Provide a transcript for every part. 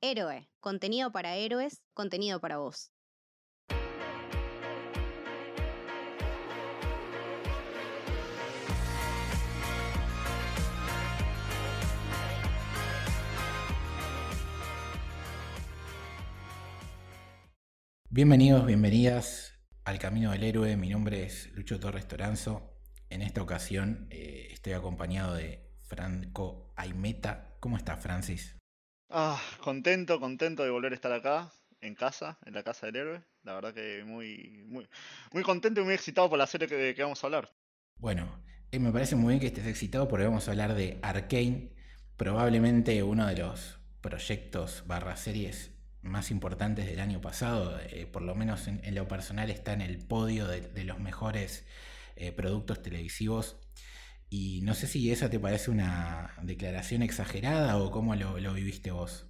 Héroe, contenido para héroes, contenido para vos. Bienvenidos, bienvenidas al Camino del Héroe. Mi nombre es Lucho Torres Toranzo. En esta ocasión eh, estoy acompañado de Franco Aimeta. ¿Cómo estás, Francis? Ah, contento, contento de volver a estar acá, en casa, en la casa del héroe. La verdad que muy, muy, contento y muy excitado por la serie que, que vamos a hablar. Bueno, eh, me parece muy bien que estés excitado porque vamos a hablar de Arkane, probablemente uno de los proyectos barra series más importantes del año pasado, eh, por lo menos en, lo personal está en el podio de, los mejores eh, productos televisivos y no sé si esa te parece una declaración exagerada o cómo lo, viviste vos.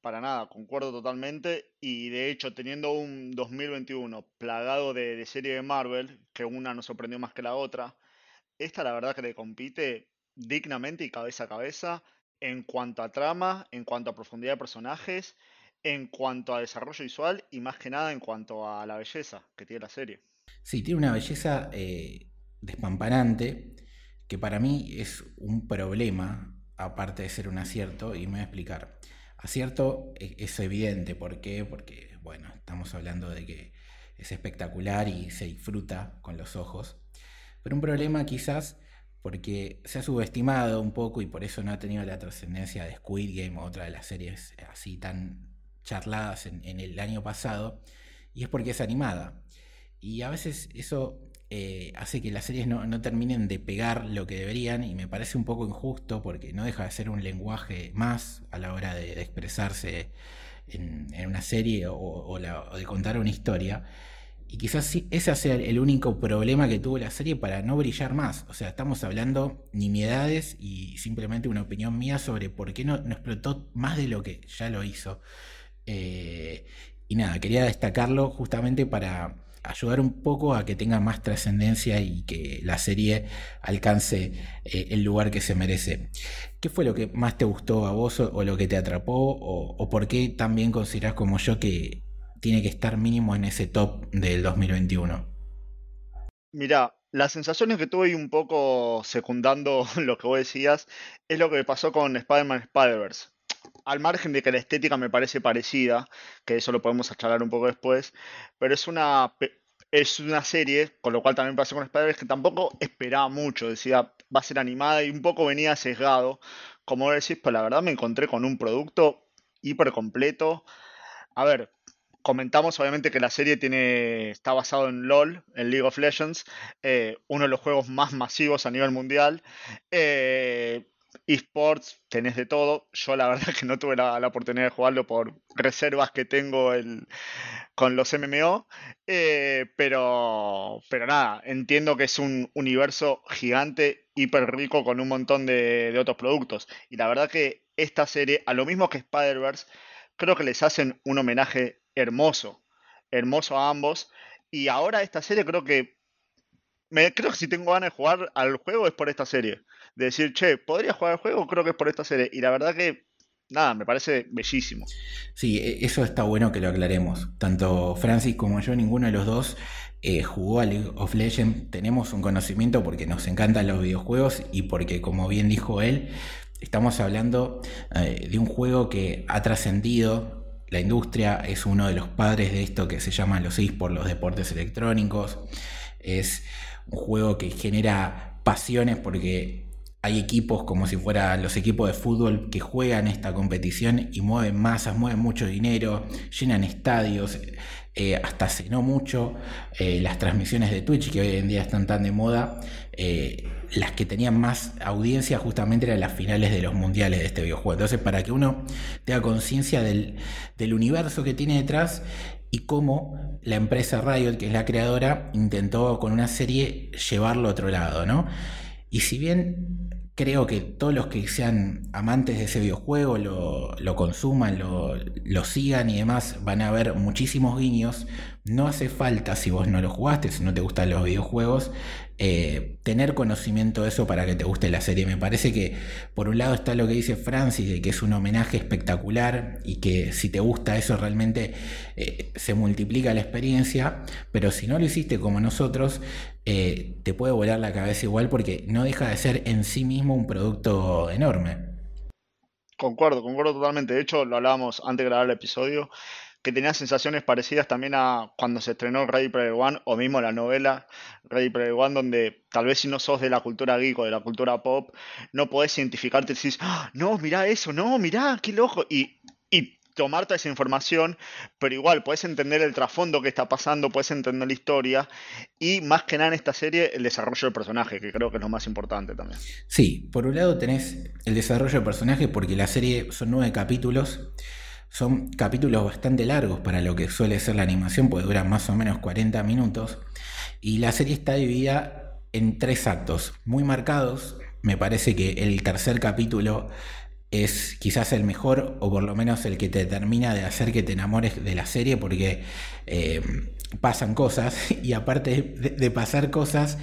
Para nada, concuerdo totalmente. Y de hecho, teniendo un 2021 plagado de, de serie de Marvel, que una nos sorprendió más que la otra, esta la verdad que le compite dignamente y cabeza a cabeza en cuanto a trama, en cuanto a profundidad de personajes, en cuanto a desarrollo visual y más que nada en cuanto a la belleza que tiene la serie. Sí, tiene una belleza eh, despampanante, que para mí es un problema, aparte de ser un acierto, y me voy a explicar. Acierto e, es evidente, ¿por qué? Porque, bueno, estamos hablando de que es espectacular y se disfruta con los ojos. Pero un problema quizás porque se ha subestimado un poco y por eso no ha tenido la trascendencia de Squid Game, otra de las series así tan charladas en, en el año pasado, y es porque es animada. Y a veces eso eh, hace que las series no, terminen de pegar lo que deberían y me parece un poco injusto porque no deja de ser un lenguaje más a la hora de, expresarse en, una serie o, de contar una historia. Y quizás ese sea el único problema que tuvo la serie para no brillar más. O sea, estamos hablando nimiedades y simplemente una opinión mía sobre por qué no, explotó más de lo que ya lo hizo. Eh, y nada, quería destacarlo justamente para ayudar un poco a que tenga más trascendencia y que la serie alcance eh, el lugar que se merece. ¿Qué fue lo que más te gustó a vos o, lo que te atrapó o, por qué también considerás como yo que tiene que estar mínimo en ese top del 2021? Mira, las sensaciones que tuve un poco secundando lo que vos decías es lo que pasó con Spider-Man Spider-Verse al margen de que la estética me parece parecida, que eso lo podemos charlar un poco después, pero es una, es una serie, con lo cual también pasó con spider que tampoco esperaba mucho, decía, va a ser animada y un poco venía sesgado. Como decís, pues la verdad me encontré con un producto hiper completo. A ver, comentamos obviamente que la serie tiene, está basado en LOL, en League of Legends, eh, uno de los juegos más masivos a nivel mundial. Eh, esports, tenés de todo. Yo la verdad que no tuve la, oportunidad de jugarlo por reservas que tengo el, con los MMO. Eh, pero, pero nada, entiendo que es un universo gigante, hiper rico, con un montón de, de otros productos. Y la verdad que esta serie, a lo mismo que Spider-Verse, creo que les hacen un homenaje hermoso. Hermoso a ambos. Y ahora esta serie creo que me, creo que si tengo ganas de jugar al juego es por esta serie. De decir, che, ¿podría jugar al juego? Creo que es por esta serie. Y la verdad que, nada, me parece bellísimo. Sí, e, eso está bueno que lo aclaremos. Tanto Francis como yo, ninguno de los dos eh, jugó a League of Legends. Tenemos un conocimiento porque nos encantan los videojuegos y porque, como bien dijo él, estamos hablando eh, de un juego que ha trascendido la industria, es uno de los padres de esto que se llama los esports, los deportes electrónicos. Es un juego que genera pasiones porque hay equipos como si fueran los equipos de fútbol que juegan esta competición y mueven masas, mueven mucho dinero, llenan estadios, eh, hasta hace no mucho eh, las transmisiones de Twitch que hoy en día están tan de moda, eh, las que tenían más audiencia justamente eran las finales de los mundiales de este videojuego. Entonces para que uno tenga conciencia del, del universo que tiene detrás y cómo la empresa Riot, que es la creadora, intentó con una serie llevarlo a otro lado, ¿no? Y si bien creo que todos los que sean amantes de ese videojuego lo, consuman, lo, sigan y demás, van a ver muchísimos guiños, no hace falta, si vos no lo jugaste, si no te gustan los videojuegos, eh, tener conocimiento de eso para que te guste la serie. Me parece que por un lado está lo que dice Francis, de que es un homenaje espectacular y que si te gusta eso realmente eh, se multiplica la experiencia, pero si no lo hiciste como nosotros, eh, te puede volar la cabeza igual porque no deja de ser en sí mismo un producto enorme. Concuerdo, concuerdo totalmente. De hecho, lo hablábamos antes de grabar el episodio, que tenía sensaciones parecidas también a cuando se estrenó Ready Player One o mismo la novela Ready Player One, donde tal vez si no sos de la cultura geek o de la cultura pop, no podés identificarte y decís, ¡Ah! no, mirá eso, no, mirá, qué loco. Y, y esa información, pero igual puedes entender el trasfondo que está pasando, puedes entender la historia y más que nada en esta serie el desarrollo del personaje, que creo que es lo más importante también. Sí, por un lado tenés el desarrollo del personaje porque la serie son nueve capítulos. Son capítulos bastante largos para lo que suele ser la animación, porque duran más o menos 40 minutos. Y la serie está dividida en tres actos muy marcados. Me parece que el tercer capítulo es quizás el mejor o por lo menos el que te termina de hacer que te enamores de la serie porque eh, pasan cosas. Y aparte de, pasar cosas,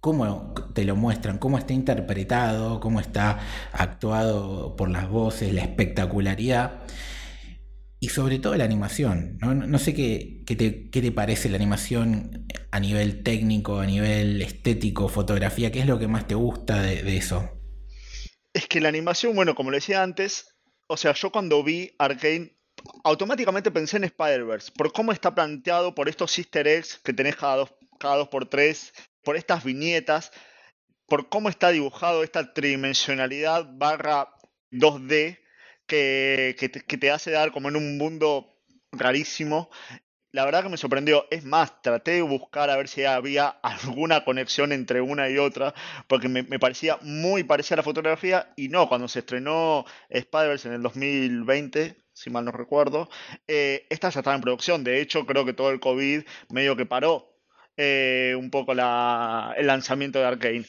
cómo te lo muestran, cómo está interpretado, cómo está actuado por las voces, la espectacularidad y sobre todo la animación. No, sé qué, te, qué, te, parece la animación a nivel técnico, a nivel estético, fotografía, qué es lo que más te gusta de eso. Es que la animación, bueno, como le decía antes, o sea, yo cuando vi Arkane, automáticamente pensé en Spider-Verse, por cómo está planteado, por estos easter eggs que tenés cada dos, cada dos por tres, por estas viñetas, por cómo está dibujado esta tridimensionalidad barra 2D que, te hace dar como en un mundo rarísimo la verdad que me sorprendió. Es más, traté de buscar a ver si había alguna conexión entre una y otra, porque me, parecía muy parecida a la fotografía y no, cuando se estrenó Spider-Verse en el 2020, si mal no recuerdo, eh, esta ya estaba en producción. De hecho, creo que todo el COVID medio que paró eh, un poco el lanzamiento de Arkane.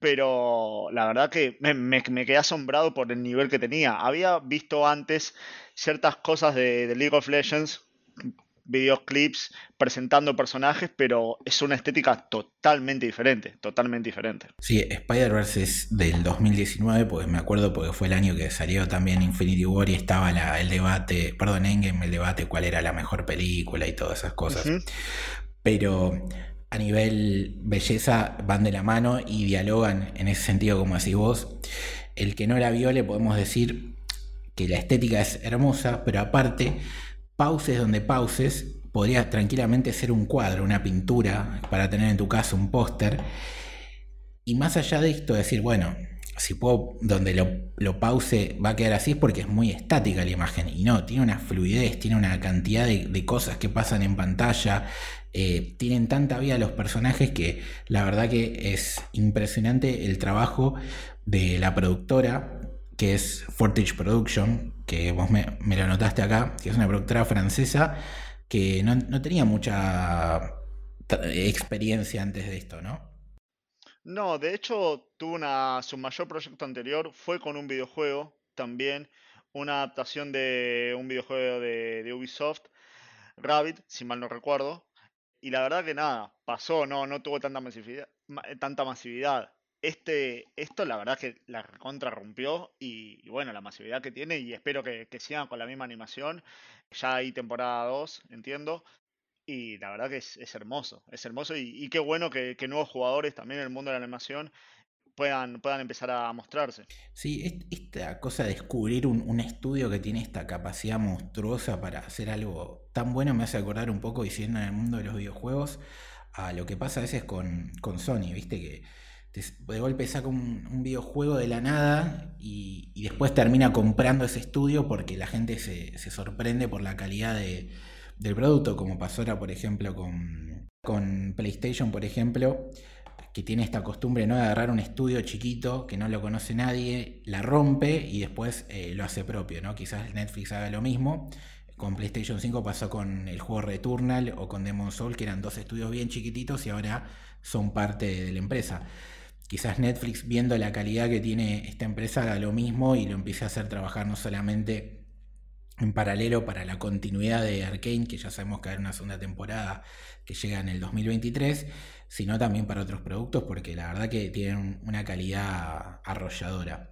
Pero la verdad que me, me, quedé asombrado por el nivel que tenía. Había visto antes ciertas cosas de, de League of Legends videoclips presentando personajes, pero es una estética totalmente diferente, totalmente diferente. Sí, Spider-Verse es del 2019, pues me acuerdo porque fue el año que salió también Infinity War y estaba el debate, perdón, Endgame, el debate cuál era la mejor película y todas esas cosas. Pero a nivel belleza van de la mano y dialogan en ese sentido, como decís vos. El que no la vio le podemos decir que la estética es hermosa, pero aparte pauses donde pauses, podría tranquilamente ser un cuadro, una pintura, para tener en tu casa un póster. Y más allá de esto, decir, bueno, si puedo, donde lo, pause va a quedar así es porque es muy estática la imagen. Y no, tiene una fluidez, tiene una cantidad de, cosas que pasan en pantalla. Eh, tienen tanta vida los personajes que la verdad que es impresionante el trabajo de la productora, que es Fortage Production, que vos me, lo notaste acá, que es una productora francesa que no, tenía mucha experiencia antes de esto, ¿no? No, de hecho, tuvo una, su mayor proyecto anterior fue con un videojuego también, una adaptación de un videojuego de, de Ubisoft, Rabbit, si mal no recuerdo. Y la verdad que nada, pasó, no, no tuvo tanta masividad, tanta masividad este, esto la verdad que la contrarrumpió y, bueno, la masividad que tiene y espero que, sigan con la misma animación. Ya hay temporada 2, entiendo. Y la verdad que es, hermoso, es hermoso y, qué bueno que, nuevos jugadores también en el mundo de la animación puedan, puedan empezar a mostrarse. Sí, esta cosa de descubrir un, estudio que tiene esta capacidad monstruosa para hacer algo tan bueno me hace acordar un poco, diciendo en el mundo de los videojuegos, a lo que pasa a veces con, con Sony, viste que de golpe saca un, videojuego de la nada y, después termina comprando ese estudio porque la gente se, sorprende por la calidad del producto, como pasó ahora, por ejemplo, con, con, PlayStation, por ejemplo, que tiene esta costumbre ¿no? de agarrar un estudio chiquito que no lo conoce nadie, la rompe y después eh, lo hace propio. ¿no? Quizás Netflix haga lo mismo. Con PlayStation 5 pasó con el juego Returnal o con Demon Soul, que eran dos estudios bien chiquititos y ahora son parte de la empresa quizás Netflix, viendo la calidad que tiene esta empresa, haga lo mismo y lo empiece a hacer trabajar no solamente en paralelo para la continuidad de Arkane, que ya sabemos que hay una segunda temporada que llega en el 2023, sino también para otros productos, porque la verdad que tienen una calidad arrolladora.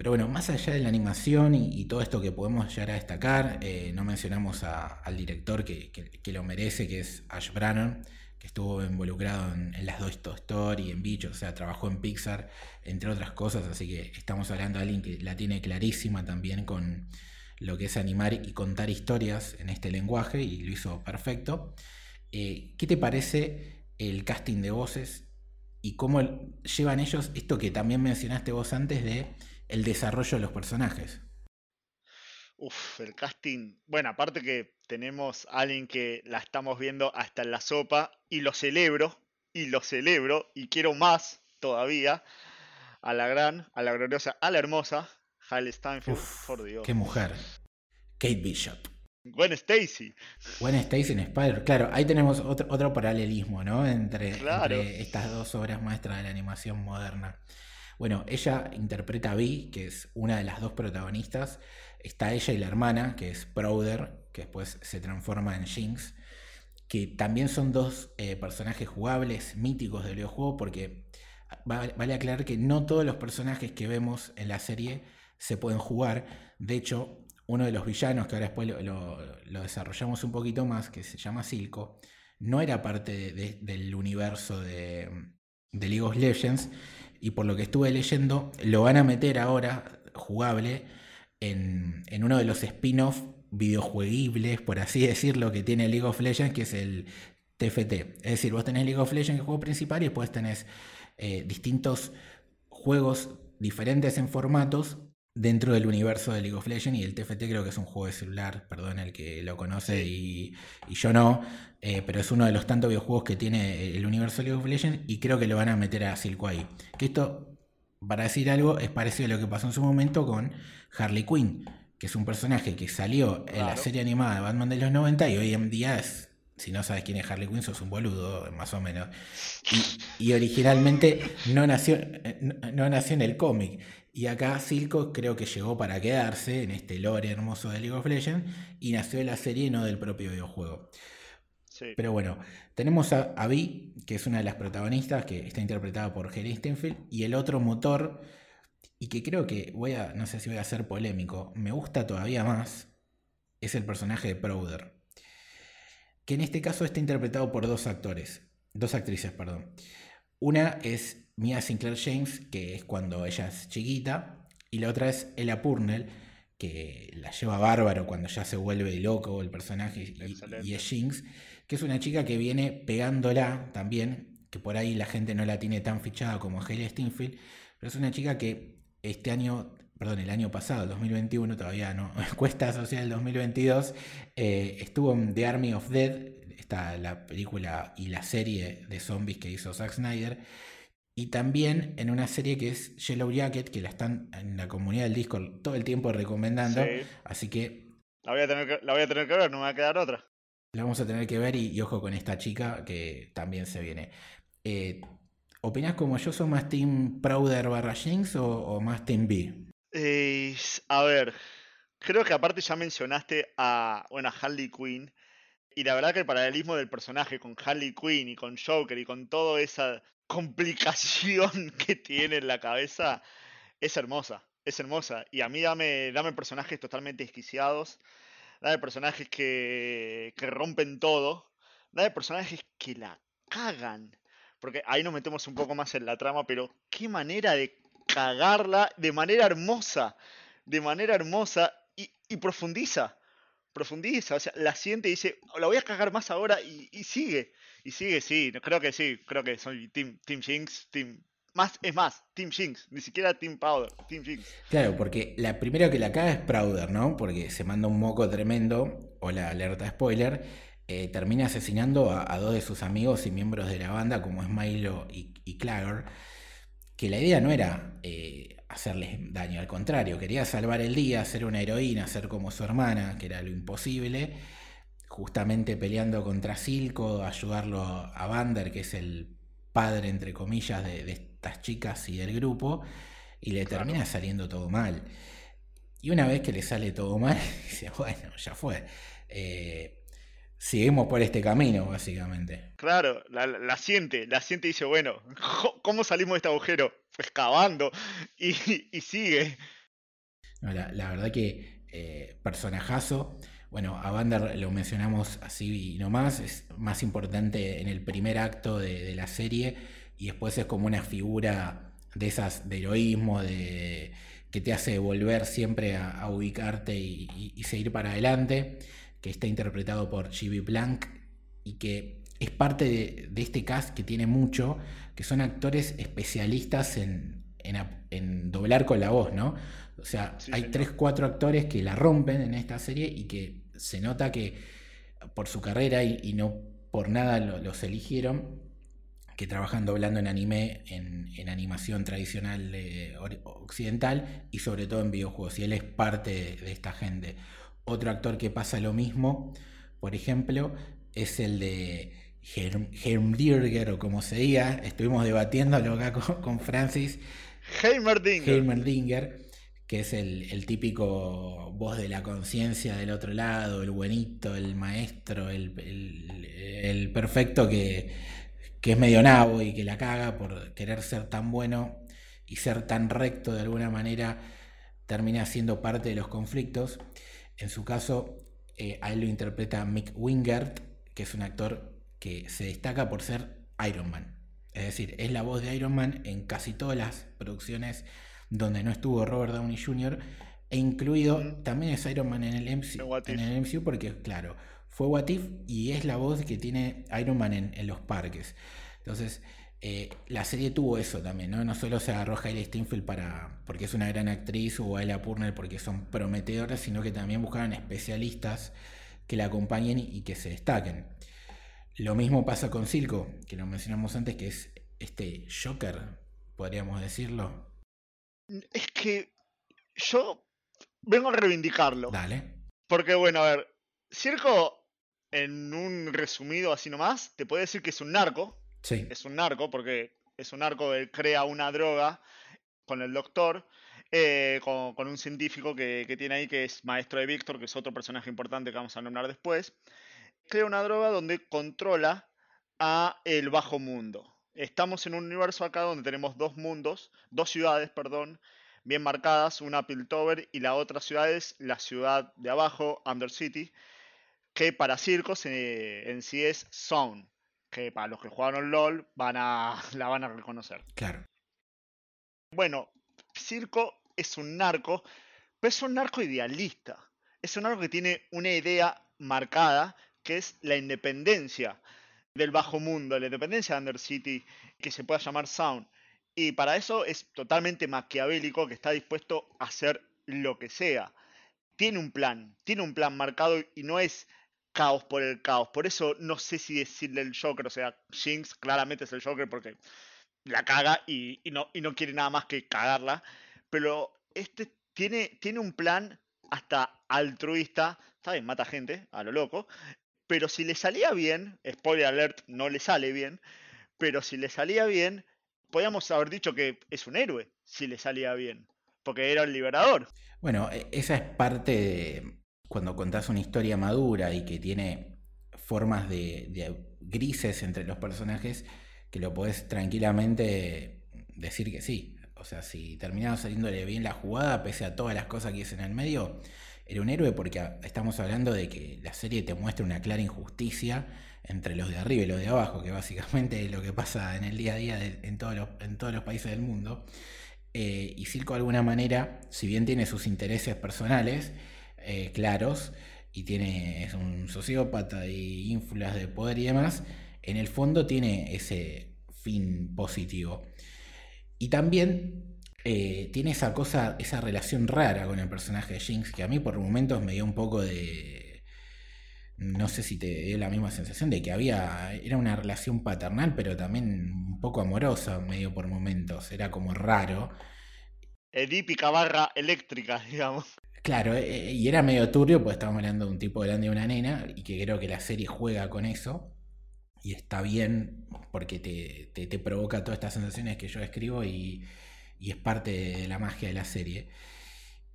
Pero bueno, más allá de la animación y, todo esto que podemos llegar a destacar, eh, no mencionamos al director que, lo merece, que es Ash Brannon, que estuvo involucrado en, las dos Story, en Bicho, o sea, trabajó en Pixar, entre otras cosas, así que estamos hablando de alguien que la tiene clarísima también con lo que es animar y contar historias en este lenguaje y lo hizo perfecto. Eh, ¿Qué te parece el casting de voces y cómo llevan ellos esto que también mencionaste vos antes de el desarrollo de los personajes? Uf, el casting. Bueno, aparte que tenemos a alguien que la estamos viendo hasta en la sopa y lo celebro, y lo celebro, y quiero más todavía. A la gran, a la gloriosa, a la hermosa Halle Steinfeld, por Dios. Qué mujer. Kate Bishop. Gwen Stacy. Gwen Stacy en Spider. Claro, ahí tenemos otro, otro paralelismo, ¿no? Entre, entre, estas dos obras maestras de la animación moderna. Bueno, ella interpreta a Vi, que es una de las dos protagonistas. Está ella y la hermana, que es Prouder, que después se transforma en Jinx, que también son dos eh, personajes jugables, míticos del videojuego, porque vale aclarar que no todos los personajes que vemos en la serie se pueden jugar. De hecho, uno de los villanos, que ahora después lo, desarrollamos un poquito más, que se llama Silco, no era parte del universo de, de League of Legends, y por lo que estuve leyendo, lo van a meter ahora jugable en, uno de los spin-off videojueguibles, por así decirlo, que tiene League of Legends, que es el TFT. Es decir, vos tenés League of Legends, el juego principal, y después tenés eh, distintos juegos diferentes en formatos dentro del universo de League of Legends y el TFT creo que es un juego de celular, perdón el que lo conoce y, yo no, eh, pero es uno de los tantos videojuegos que tiene el universo de League of Legends y creo que lo van a meter a Silco ahí. Que esto, para decir algo, es parecido a lo que pasó en su momento con Harley Quinn, que es un personaje que salió en la serie animada de Batman de los 90 y hoy en día es si no sabes quién es Harley Quinn, sos un boludo, más o menos. Y, originalmente no nació, no, nació en el cómic. Y acá Silco creo que llegó para quedarse en este lore hermoso de League of Legends y nació de la serie y no del propio videojuego. Pero bueno, tenemos a, a Vi, que es una de las protagonistas, que está interpretada por Jerry Steinfeld, y el otro motor, y que creo que voy a, no sé si voy a ser polémico, me gusta todavía más, es el personaje de Prouder que en este caso está interpretado por dos actores, dos actrices, perdón. Una es Mia Sinclair James, que es cuando ella es chiquita, y la otra es Ella Purnell, que la lleva bárbaro cuando ya se vuelve loco el personaje y, es Jinx, que es una chica que viene pegándola también, que por ahí la gente no la tiene tan fichada como Hayley Steinfeld, pero es una chica que este año perdón, el año pasado, el 2021, todavía no, cuesta asociar el 2022, eh, estuvo en The Army of Dead, está la película y la serie de zombies que hizo Zack Snyder, y también en una serie que es Yellow Jacket, que la están en la comunidad del Discord todo el tiempo recomendando, así que... La voy, a tener que, la voy a tener que ver, no me va a quedar otra. La vamos a tener que ver y, ojo con esta chica que también se viene. Eh, ¿Opinás como yo, soy más Team Prouder barra Jinx o, más Team B? Eh, a ver, creo que aparte ya mencionaste a, bueno, Harley Quinn. Y la verdad que el paralelismo del personaje con Harley Quinn y con Joker y con toda esa complicación que tiene en la cabeza es hermosa. Es hermosa. Y a mí dame, dame personajes totalmente desquiciados. Dame personajes que, que rompen todo. Dame personajes que la cagan. Porque ahí nos metemos un poco más en la trama, pero qué manera de cagarla de manera hermosa, de manera hermosa y, profundiza, profundiza, o sea, la siente y dice, la voy a cagar más ahora y, sigue, y sigue, sí, creo que sí, creo que soy Team, team Jinx, Team... Más, es más, Team Jinx, ni siquiera Team Powder, Team Jinx. Claro, porque la primera que la caga es Powder, ¿no? Porque se manda un moco tremendo, o la alerta spoiler, eh, termina asesinando a, dos de sus amigos y miembros de la banda, como es Milo y, y Clagger que la idea no era eh, hacerles daño, al contrario, quería salvar el día, ser una heroína, ser como su hermana, que era lo imposible, justamente peleando contra Silco, ayudarlo a Vander, que es el padre, entre comillas, de, estas chicas y del grupo, y le termina saliendo todo mal. Y una vez que le sale todo mal, dice, bueno, ya fue. Eh, seguimos por este camino, básicamente. Claro, la, siente, la siente y dice, bueno, ¿cómo salimos de este agujero? Excavando. Y, sigue. la, verdad que eh, personajazo. Bueno, a Vander lo mencionamos así y nomás, es más importante en el primer acto de, la serie y después es como una figura de esas de heroísmo, de que te hace volver siempre a, ubicarte y, seguir para adelante, que está interpretado por G.B. Blank y que es parte de, este cast que tiene mucho, que son actores especialistas en, en, doblar con la voz, ¿no? O sea, hay tres, cuatro actores que la rompen en esta serie y que se nota que por su carrera y, no por nada los eligieron, que trabajan doblando en anime, en, animación tradicional occidental y sobre todo en videojuegos. Y él es parte de, esta gente. Otro actor que pasa lo mismo, por ejemplo, es el de Heimdirger o como se diga. Estuvimos debatiéndolo acá con, Francis. Heimerdinger que es el, típico voz de la conciencia del otro lado, el buenito, el maestro, el, perfecto que, es medio nabo y que la caga por querer ser tan bueno y ser tan recto de alguna manera, termina siendo parte de los conflictos. En su caso, eh, a él lo interpreta Mick Wingert, que es un actor que se destaca por ser Iron Man. Es decir, es la voz de Iron Man en casi todas las producciones donde no estuvo Robert Downey Jr., e incluido también es Iron Man en el, MCU, en el MCU porque, claro, fue What If y es la voz que tiene Iron Man en, los parques. Entonces, eh, la serie tuvo eso también, ¿no? No solo se agarró a Hailey Steinfeld para, porque es una gran actriz o a Ella Purnell porque son prometedoras, sino que también buscaban especialistas que la acompañen y que se destaquen. Lo mismo pasa con Silco, que lo mencionamos antes, que es este Joker, podríamos decirlo, es que yo vengo a reivindicarlo. Dale. Porque, bueno, a ver, Circo, en un resumido así nomás, te puede decir que es un narco. Sí. Es un narco, porque es un narco que crea una droga con el doctor, eh, con, un científico que, que, tiene ahí, que es maestro de Víctor, que es otro personaje importante que vamos a nombrar después. Crea una droga donde controla a el bajo mundo. Estamos en un universo acá donde tenemos dos mundos, dos ciudades, perdón, bien marcadas, una Piltover y la otra ciudad es la ciudad de abajo, Undercity, que para Circos eh, en sí es Zone, que para los que jugaron LOL van a, la van a reconocer. Claro. Bueno, Circo es un narco, pero es un narco idealista. Es un narco que tiene una idea marcada, que es la independencia del bajo mundo, la independencia de Undercity, que se pueda llamar Sound. Y para eso es totalmente maquiavélico, que está dispuesto a hacer lo que sea. Tiene un plan, tiene un plan marcado y no es caos por el caos. Por eso no sé si decirle el Joker, o sea, Jinx claramente es el Joker porque la caga y, no, y no quiere nada más que cagarla. Pero este tiene, tiene un plan hasta altruista, ¿sabes? Mata gente a lo loco, pero si le salía bien, spoiler alert, no le sale bien, pero si le salía bien, podríamos haber dicho que es un héroe, si le salía bien, porque era el liberador. Bueno, e, esa es parte de cuando contás una historia madura y que tiene formas de, grises entre los personajes, que lo podés tranquilamente decir que sí. O sea, si terminaba saliéndole bien la jugada, pese a todas las cosas que hice en el medio, era un héroe porque estamos hablando de que la serie te muestra una clara injusticia entre los de arriba y los de abajo, que básicamente es lo que pasa en el día a día en, todos los, en todos los países del mundo. Eh, y Circo de alguna manera, si bien tiene sus intereses personales eh, claros, y tiene, es un sociópata y ínfulas de poder y demás, en el fondo tiene ese fin positivo. Y también eh, tiene esa cosa, esa relación rara con el personaje de Jinx, que a mí por momentos me dio un poco de. No sé si te dio la misma sensación de que había. Era una relación paternal, pero también un poco amorosa, medio por momentos. Era como raro. Edípica barra eléctrica, digamos. Claro, eh, y era medio turbio, pues estábamos hablando de un tipo grande y una nena, y que creo que la serie juega con eso. Y está bien, porque te, te provoca todas estas sensaciones que yo escribo y y es parte de la magia de la serie.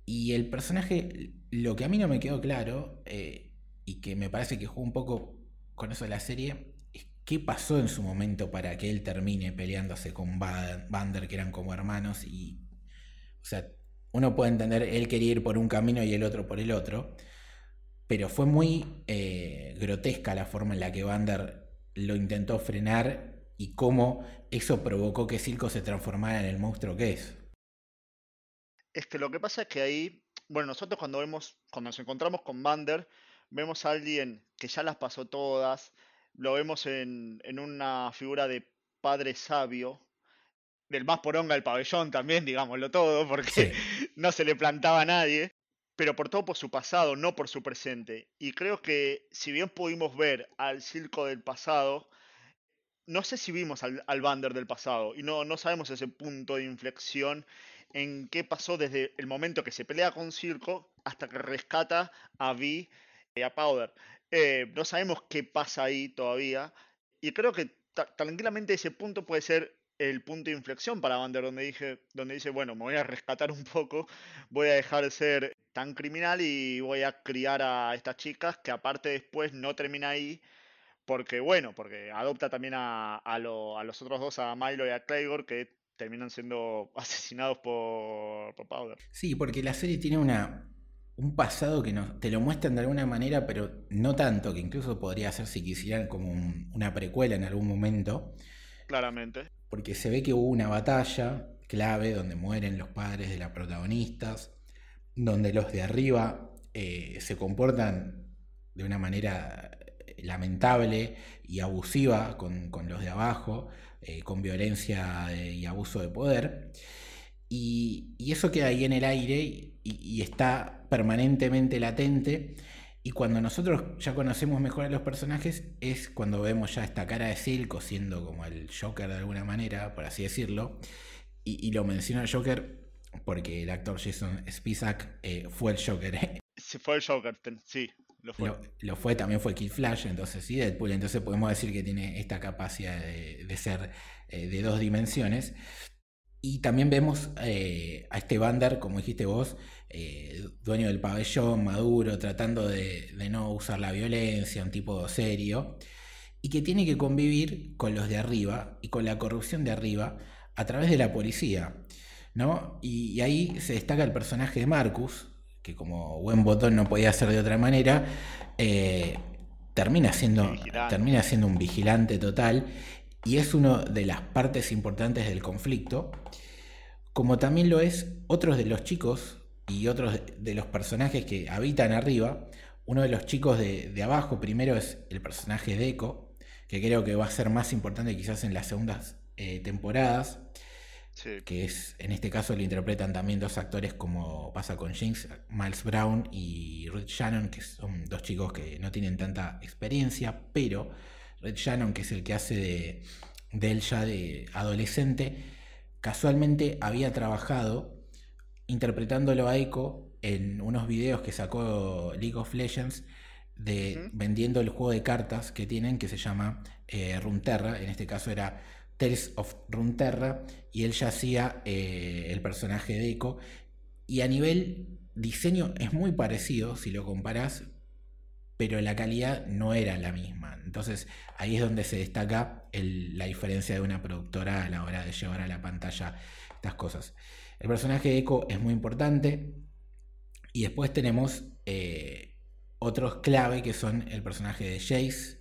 Y el personaje, lo que a mí no me quedó claro, eh, y que me parece que jugó un poco con eso de la serie, es qué pasó en su momento para que él termine peleándose con Bander, que eran como hermanos, y. O sea, uno puede entender, él quería ir por un camino y el otro por el otro, pero fue muy eh, grotesca la forma en la que Bander lo intentó frenar y cómo eso provocó que Silco se transformara en el monstruo que es. Es que lo que pasa es que ahí, bueno, nosotros cuando vemos, cuando nos encontramos con Bander, vemos a alguien que ya las pasó todas, lo vemos en, en una figura de padre sabio, del más poronga del pabellón también, digámoslo todo, porque no se le plantaba a nadie, pero por todo por su pasado, no por su presente. Y creo que si bien pudimos ver al circo del pasado, no sé si vimos al, al Bander del pasado y no, no sabemos ese punto de inflexión en qué pasó desde el momento que se pelea con Circo hasta que rescata a Vi y a Powder. Eh, no sabemos qué pasa ahí todavía y creo que tranquilamente ese punto puede ser el punto de inflexión para Bander donde, dije, donde dice, bueno, me voy a rescatar un poco, voy a dejar de ser tan criminal y voy a criar a estas chicas que aparte después no termina ahí porque bueno, porque adopta también a, a, los otros dos, a Milo y a Claygor, que terminan siendo asesinados por, por Powder. Sí, porque la serie tiene una, un pasado que nos, te lo muestran de alguna manera, pero no tanto, que incluso podría ser si quisieran como una precuela en algún momento. Claramente. Porque se ve que hubo una batalla clave donde mueren los padres de las protagonistas, donde los de arriba eh, se comportan de una manera lamentable y abusiva con, los de abajo, eh, con violencia y abuso de poder. Y, eso queda ahí en el aire y, está permanentemente latente. Y cuando nosotros ya conocemos mejor a los personajes es cuando vemos ya esta cara de Silco siendo como el Joker de alguna manera, por así decirlo. Y, lo menciono el Joker porque el actor Jason Spisak eh, fue el Joker. Sí, fue el Joker, sí. Lo fue. también fue Kid Flash, entonces sí, Deadpool, entonces podemos decir que tiene esta capacidad de, ser eh, de dos dimensiones. Y también vemos eh, a este Bander, como dijiste vos, eh, dueño del pabellón, maduro, tratando de, no usar la violencia, un tipo serio, y que tiene que convivir con los de arriba y con la corrupción de arriba a través de la policía. ¿no? y ahí se destaca el personaje de Marcus, que como buen botón no podía ser de otra manera, eh, termina, siendo, termina siendo un vigilante total y es una de las partes importantes del conflicto, como también lo es otros de los chicos y otros de los personajes que habitan arriba. Uno de los chicos de, abajo primero es el personaje de Echo, que creo que va a ser más importante quizás en las segundas eh, temporadas que es, en este caso lo interpretan también dos actores como pasa con Jinx, Miles Brown y Red Shannon, que son dos chicos que no tienen tanta experiencia, pero Red Shannon, que es el que hace de, de él ya de adolescente, casualmente había trabajado interpretándolo a Echo en unos videos que sacó League of Legends de vendiendo el juego de cartas que tienen que se llama eh, Runterra, en este caso era Tales of Runterra y él ya hacía eh, el personaje de Echo. Y a nivel diseño es muy parecido si lo comparas, pero la calidad no era la misma. Entonces ahí es donde se destaca la diferencia de una productora a la hora de llevar a la pantalla estas cosas. El personaje de Echo es muy importante. Y después tenemos eh, otros clave que son el personaje de Jace,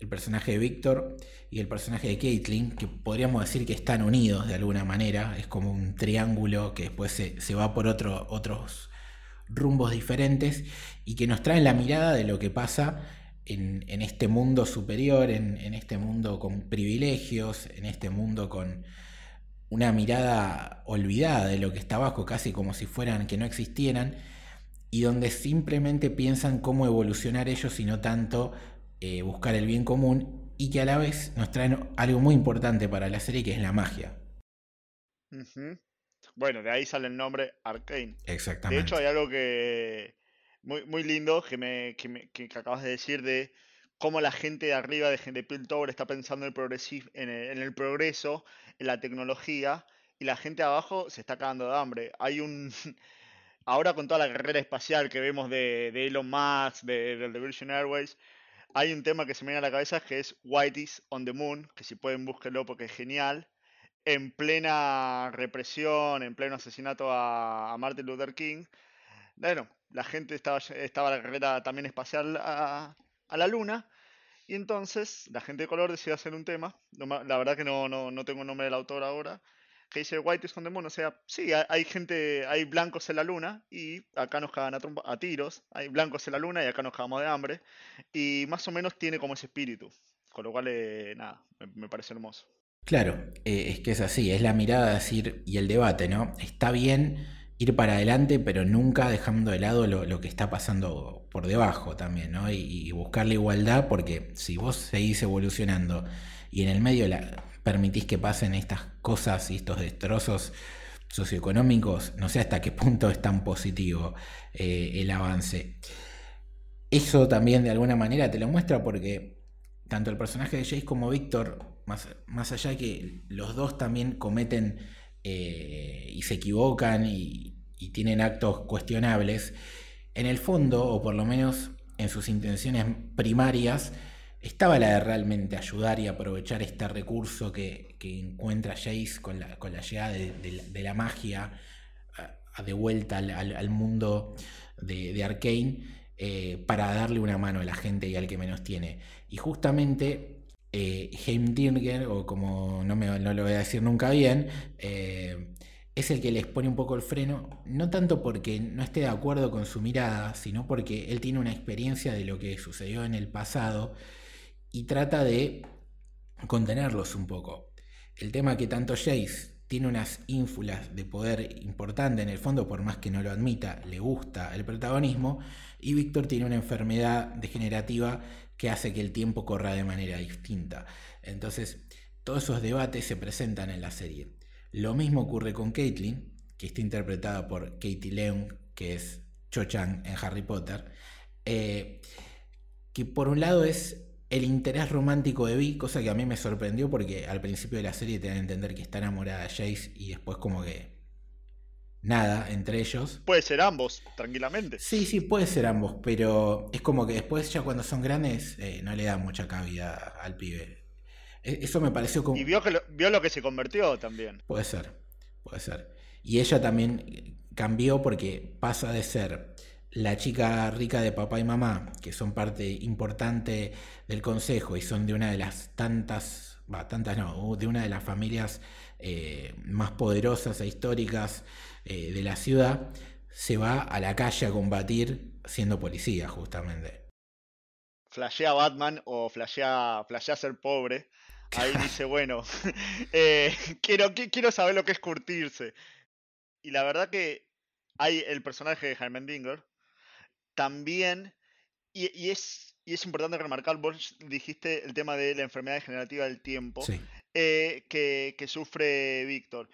el personaje de Víctor y el personaje de Caitlyn, que podríamos decir que están unidos de alguna manera, es como un triángulo que después se, va por otros rumbos diferentes y que nos traen la mirada de lo que pasa en, este mundo superior, en, este mundo con privilegios, en este mundo con una mirada olvidada de lo que está abajo, casi como si fueran que no existieran, y donde simplemente piensan cómo evolucionar ellos y no tanto eh, buscar el bien común y que a la vez nos traen algo muy importante para la serie que es la magia. Bueno, de ahí sale el nombre Arcane. Exactamente. De hecho, hay algo que muy, muy lindo que, me, que, acabas de decir de cómo la gente de arriba de, de Piltover está pensando en el, en, en el progreso, en la tecnología, y la gente de abajo se está cagando de hambre. Hay un, ahora con toda la carrera espacial que vemos de, Elon Musk, de, de, Virgin Airways, hay un tema que se me viene a la cabeza que es Whitey's on the Moon, que si pueden búsquenlo porque es genial. En plena represión, en pleno asesinato a, Martin Luther King. Bueno, la gente estaba, estaba la carrera también espacial a, la luna. Y entonces la gente de color decidió hacer un tema. la verdad que no, no, no tengo el nombre del autor ahora que dice White is on the moon, o sea, sí, hay, gente, hay blancos en la luna y acá nos cagan a, tiros, hay blancos en la luna y acá nos cagamos de hambre, y más o menos tiene como ese espíritu, con lo cual, eh, nada, me, parece hermoso. Claro, eh, es que es así, es la mirada decir, y el debate, ¿no? Está bien ir para adelante, pero nunca dejando de lado lo, que está pasando por debajo también, ¿no? Y, buscar la igualdad, porque si vos seguís evolucionando y en el medio permitís que pasen estas cosas y estos destrozos socioeconómicos, no sé hasta qué punto es tan positivo eh, el avance. Eso también de alguna manera te lo muestra porque tanto el personaje de Jace como Víctor, más, más allá de que los dos también cometen eh, y se equivocan y, tienen actos cuestionables, en el fondo, o por lo menos en sus intenciones primarias, estaba la de realmente ayudar y aprovechar este recurso que, encuentra Jace con la, con la llegada de, la magia de vuelta al, mundo de, de Arkane eh, para darle una mano a la gente y al que menos tiene. Y justamente eh, o como no, me, no lo voy a decir nunca bien, eh, es el que les pone un poco el freno, no tanto porque no esté de acuerdo con su mirada, sino porque él tiene una experiencia de lo que sucedió en el pasado y trata de contenerlos un poco. El tema que tanto Jace tiene unas ínfulas de poder importante en el fondo, por más que no lo admita, le gusta el protagonismo, y Víctor tiene una enfermedad degenerativa que hace que el tiempo corra de manera distinta. Entonces, todos esos debates se presentan en la serie. Lo mismo ocurre con Caitlyn, que está interpretada por Katie Leung, que es Cho Chang en Harry Potter, eh, que por un lado es el interés romántico de Vi, cosa que a mí me sorprendió porque al principio de la serie te dan a entender que está enamorada de Jace y después como que nada entre ellos. Puede ser ambos, tranquilamente. Sí, sí, puede ser ambos, pero es como que después ya cuando son grandes eh, no le da mucha cabida al pibe. E, eso me pareció como... Y vio, que lo, vio lo que se convirtió también. Puede ser, puede ser. Y ella también cambió porque pasa de ser la chica rica de papá y mamá, que son parte importante del consejo y son de una de las tantas, va, tantas no, de una de las familias eh, más poderosas e históricas eh, de la ciudad, se va a la calle a combatir siendo policía, justamente. Flashea Batman o flashea, flashea ser pobre. Ahí dice, bueno, eh, quiero, quiero saber lo que es curtirse. Y la verdad que hay el personaje de Dinger también, y, es, y es importante remarcar, vos dijiste el tema de la enfermedad degenerativa del tiempo eh, que, sufre Víctor.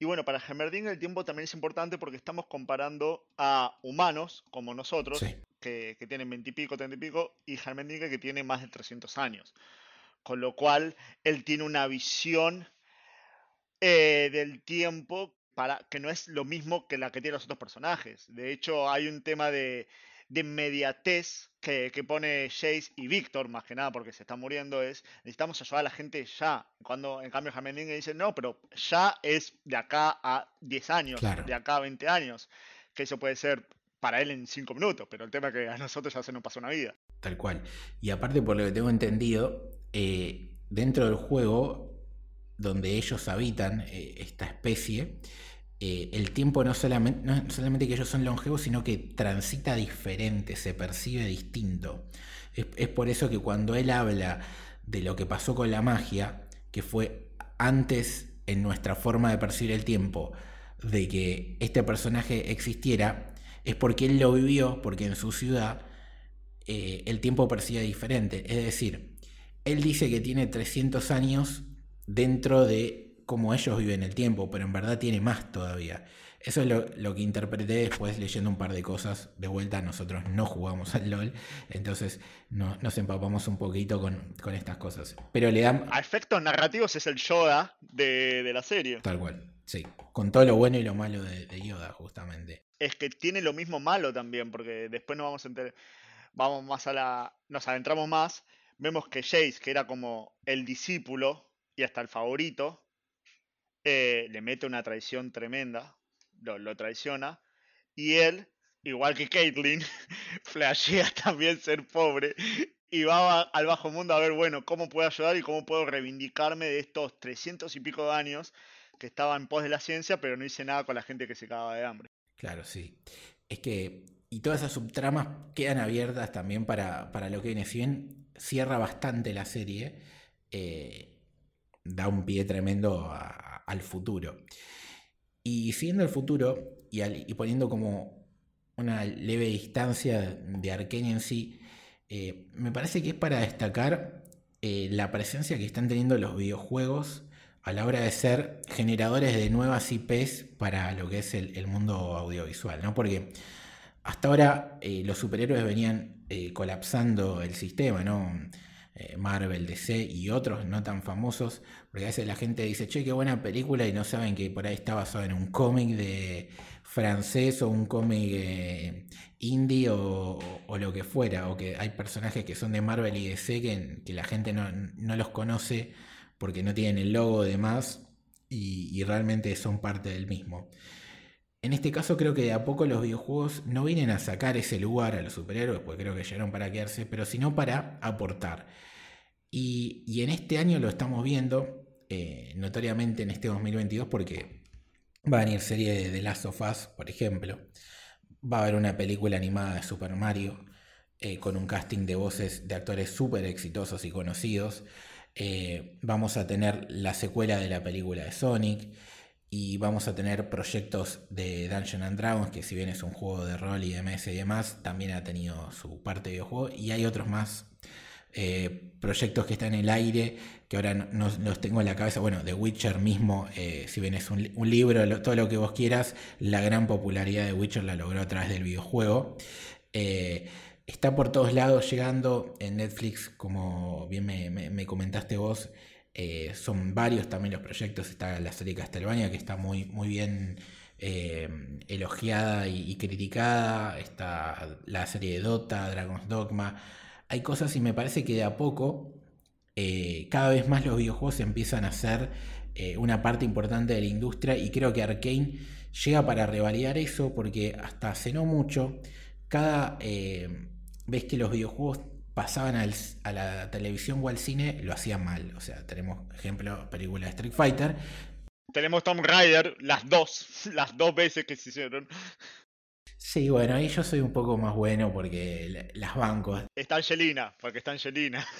Y bueno, para Heimerdinger el tiempo también es importante porque estamos comparando a humanos como nosotros, que, tienen 20 y pico, 30 y pico, y Heimerdinger que tiene más de 300 años. Con lo cual, él tiene una visión eh, del tiempo para que no es lo mismo que la que tienen los otros personajes. De hecho, hay un tema de, de inmediatez que, pone Jace y Víctor, más que nada porque se está muriendo, es necesitamos ayudar a la gente ya. Cuando en cambio Jamendingue dice, no, pero ya es de acá a 10 años, de acá a 20 años, que eso puede ser para él en 5 minutos, pero el tema es que a nosotros ya se nos pasó una vida. Tal cual. Y aparte, por lo que tengo entendido, eh, dentro del juego donde ellos habitan eh, esta especie, eh, el tiempo no solamente, solamente que ellos son longevos, sino que transita diferente, se percibe distinto. Es, por eso que cuando él habla de lo que pasó con la magia, que fue antes en nuestra forma de percibir el tiempo, de que este personaje existiera, es porque él lo vivió, porque en su ciudad eh, el tiempo percibe diferente. Es decir, él dice que tiene 300 años dentro de como ellos viven el tiempo, pero en verdad tiene más todavía. Eso es lo, que interpreté después leyendo un par de cosas. De vuelta, nosotros no jugamos al LOL, entonces nos empapamos un poquito con, estas cosas. Pero le dan. A efectos narrativos es el Yoda de, la serie. Tal cual, Sí, con todo lo bueno y lo malo de, Yoda, justamente. Es que tiene lo mismo malo también, porque después nos vamos a enterar, vamos más a la, nos adentramos más, vemos que Jace, que era como el discípulo y hasta el favorito, eh, le mete una traición tremenda, lo, traiciona, y él, igual que Caitlyn, flashea también ser pobre y va al bajo mundo a ver, bueno, cómo puedo ayudar y cómo puedo reivindicarme de estos 300 y pico de años que estaba en pos de la ciencia, pero no hice nada con la gente que se cagaba de hambre. Claro, sí. Es que, y todas esas subtramas quedan abiertas también para, para lo que viene. Si bien cierra bastante la serie, eh, da un pie tremendo al futuro. Y siguiendo el futuro y, poniendo como una leve distancia de Arkane en sí, eh, me parece que es para destacar eh, la presencia que están teniendo los videojuegos a la hora de ser generadores de nuevas IPs para lo que es el, mundo audiovisual, ¿no? Porque hasta ahora eh, los superhéroes venían colapsando el sistema, ¿no? Marvel, DC y otros no tan famosos, porque a veces la gente dice, che, qué buena película y no saben que por ahí está basado en un cómic de francés o un cómic eh, indie o, lo que fuera, o que hay personajes que son de Marvel y DC que, que la gente no, los conoce porque no tienen el logo de más y, realmente son parte del mismo. En este caso creo que de a poco los videojuegos no vienen a sacar ese lugar a los superhéroes, porque creo que llegaron para quedarse, pero sino para aportar. Y, en este año lo estamos viendo, eh, notoriamente en este 2022, porque Va a venir serie de The Last of Us, por ejemplo. Va a haber una película animada de Super Mario eh, con un casting de voces de actores súper exitosos y conocidos. Eh, vamos a tener la secuela de la película de Sonic. Y vamos a tener proyectos de Dungeons and Dragons, que si bien es un juego de rol y de MS y demás, también ha tenido su parte de videojuego. Y hay otros más eh, proyectos que están en el aire, que ahora no, los tengo en la cabeza. Bueno, The Witcher mismo, eh, si bien es un, libro, todo lo que vos quieras, la gran popularidad de Witcher la logró a través del videojuego. Eh, está por todos lados llegando en Netflix, como bien me, comentaste vos. Son varios también los proyectos. Está la serie Castlevania, que está muy, muy bien elogiada y, criticada. Está la serie de Dota, Dragon's Dogma hay cosas y me parece que de a poco eh, cada vez más los videojuegos empiezan a ser eh, una parte importante de la industria y creo que Arkane llega para revalidar eso porque hasta hace no mucho cada eh, vez que los videojuegos pasaban a la televisión o al cine lo hacían mal. O sea, tenemos ejemplo película de Street Fighter. Tenemos Tomb Raider, las dos, las dos veces que se hicieron. Sí, bueno, ahí yo soy un poco más bueno porque las bancos. Está Angelina, porque está Angelina.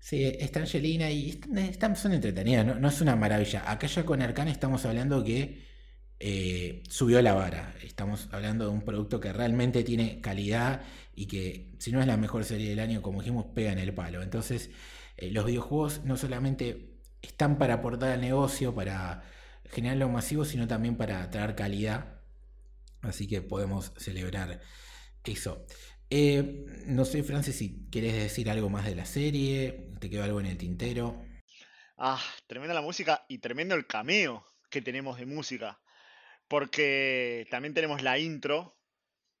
Sí, está Angelina y están, son entretenidas, no, es una maravilla. Acá ya con Arcane estamos hablando que eh, subió la vara. Estamos hablando de un producto que realmente tiene calidad y que, si no es la mejor serie del año, como dijimos, pega en el palo. Entonces, eh, los videojuegos no solamente están para aportar al negocio, para generar lo masivo, sino también para traer calidad Así que podemos celebrar eso. Eh, no sé, Francis, si querés decir algo más de la serie, te quedó algo en el tintero. Ah, tremenda la música y tremendo el cameo que tenemos de música. Porque también tenemos la intro,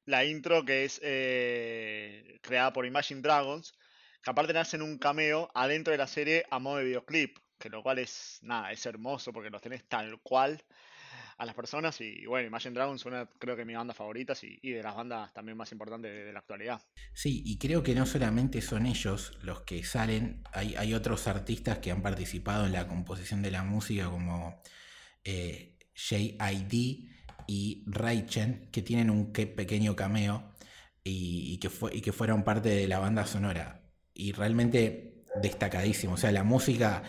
la intro que es eh, creada por Imagine Dragons, que aparte hacen un cameo adentro de la serie a modo de videoclip, que lo cual es, nada, es hermoso porque los tenés tal cual a las personas. Y bueno, Imagine Dragons una, creo que mi banda favorita y, de las bandas también más importantes de, la actualidad. Sí, y creo que no solamente son ellos los que salen, hay, hay otros artistas que han participado en la composición de la música, como eh, J.I.D. y Raichen, que tienen un pequeño cameo y, que fue, y que fueron parte de la banda sonora. Y realmente destacadísimo. O sea, la música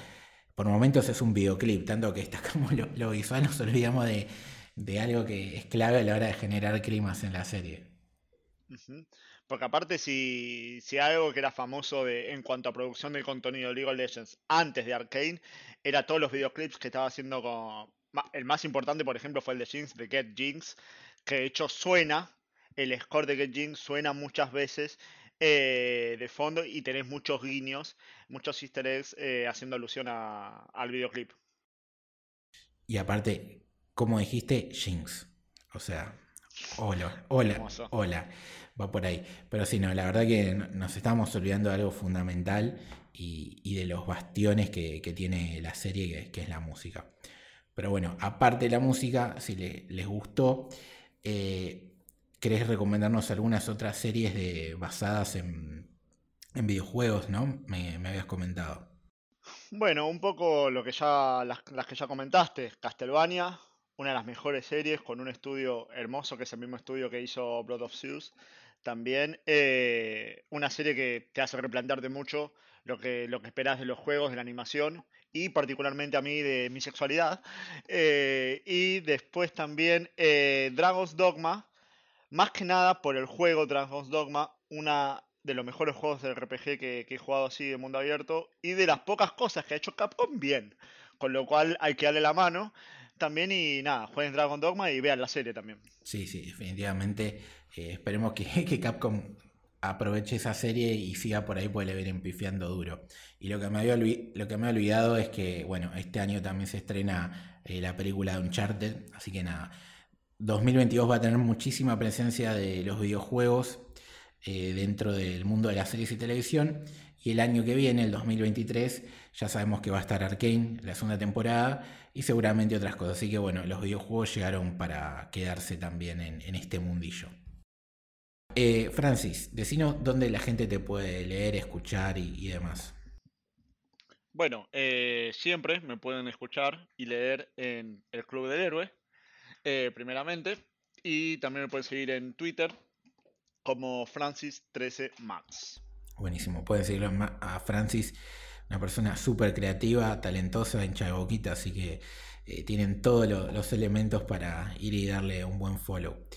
por momentos es un videoclip, tanto que destacamos lo, lo visual, nos olvidamos de, algo que es clave a la hora de generar climas en la serie. Porque aparte, si, si algo que era famoso de, en cuanto a producción de contenido de League of Legends antes de Arkane, era todos los videoclips que estaba haciendo con... El más importante, por ejemplo, fue el de Jinx, de Get Jinx, que de hecho suena, el score de Get Jinx suena muchas veces eh, de fondo y tenés muchos guiños, muchos easter eggs eh, haciendo alusión al videoclip. Y aparte, como dijiste, Jinx. O sea, hola, hola, hola. Va por ahí. Pero sí, no, la verdad que nos estamos olvidando de algo fundamental y, de los bastiones que, tiene la serie, que, es la música. Pero bueno, aparte de la música, si les gustó, eh, ¿querés recomendarnos algunas otras series basadas en, videojuegos, no? Me, habías comentado. Bueno, un poco lo que ya, las, que ya comentaste, Castlevania, una de las mejores series con un estudio hermoso, que es el mismo estudio que hizo Blood of Zeus. También eh, una serie que te hace replantearte mucho lo que, lo que esperas de los juegos, de la animación y particularmente a mí de mi sexualidad. Eh, y después también eh, Dragon's Dogma, más que nada por el juego Dragon's Dogma, una de los mejores juegos de RPG que, he jugado así de mundo abierto y de las pocas cosas que ha hecho Capcom bien, con lo cual hay que darle la mano también y nada, jueguen Dragon Dogma y vean la serie también. Sí, sí, definitivamente eh, esperemos que, que Capcom aproveche esa serie y siga por ahí, porque le vienen pifiando duro. Y lo que me había, lo que me olvidado es que, bueno, este año también se estrena eh, la película de Uncharted, así que nada, 2022 va a tener muchísima presencia de los videojuegos eh, dentro del mundo de las series y televisión. Y el año que viene, el 2023, ya sabemos que va a estar Arkane, la segunda temporada, y seguramente otras cosas. Así que bueno, los videojuegos llegaron para quedarse también en este mundillo. Eh, Francis, decinos dónde la gente te puede leer, escuchar y, demás. Bueno, eh, siempre me pueden escuchar y leer en el Club del Héroe, eh, primeramente, y también me pueden seguir en Twitter como Francis13Max. Buenísimo, pueden seguirlo a Francis, una persona súper creativa, talentosa, hincha de boquita, así que tienen todos los elementos para ir y darle un buen follow.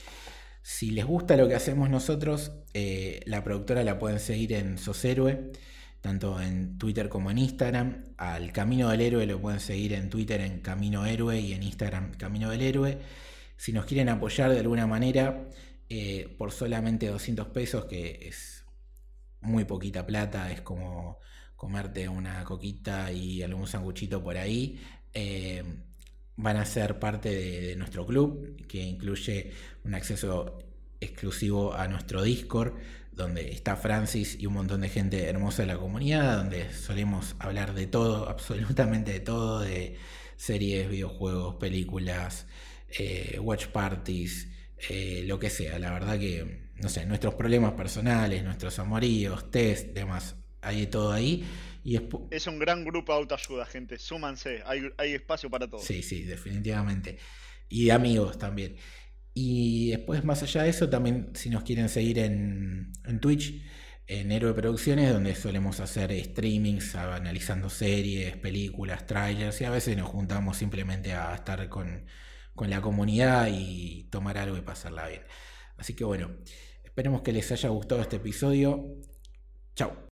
Si les gusta lo que hacemos nosotros, eh, la productora la pueden seguir en Soshéroe, tanto en Twitter como en Instagram. Al Camino del Héroe lo pueden seguir en Twitter en Camino Héroe y en Instagram Camino del Héroe. Si nos quieren apoyar de alguna manera, eh, por solamente 200 pesos, que es muy poquita plata, es como comerte una coquita y algún sanguchito por ahí. Eh, van a ser parte de, nuestro club, que incluye un acceso exclusivo a nuestro Discord, donde está Francis y un montón de gente hermosa de la comunidad, donde solemos hablar de todo, absolutamente de todo, de series, videojuegos, películas, eh, watch parties, eh, lo que sea. La verdad que, no sé, nuestros problemas personales, nuestros amoríos, test, demás, hay todo ahí. Y es un gran grupo de autoayuda, gente. Súmanse, hay, hay espacio para todos. Sí, sí, definitivamente. Y amigos también. Y después, más allá de eso, también si nos quieren seguir en, en Twitch, en Héroe Producciones, donde solemos hacer streamings, analizando series, películas, trailers, y a veces nos juntamos simplemente a estar con, con la comunidad y tomar algo y pasarla bien. Así que bueno, esperemos que les haya gustado este episodio. Chao.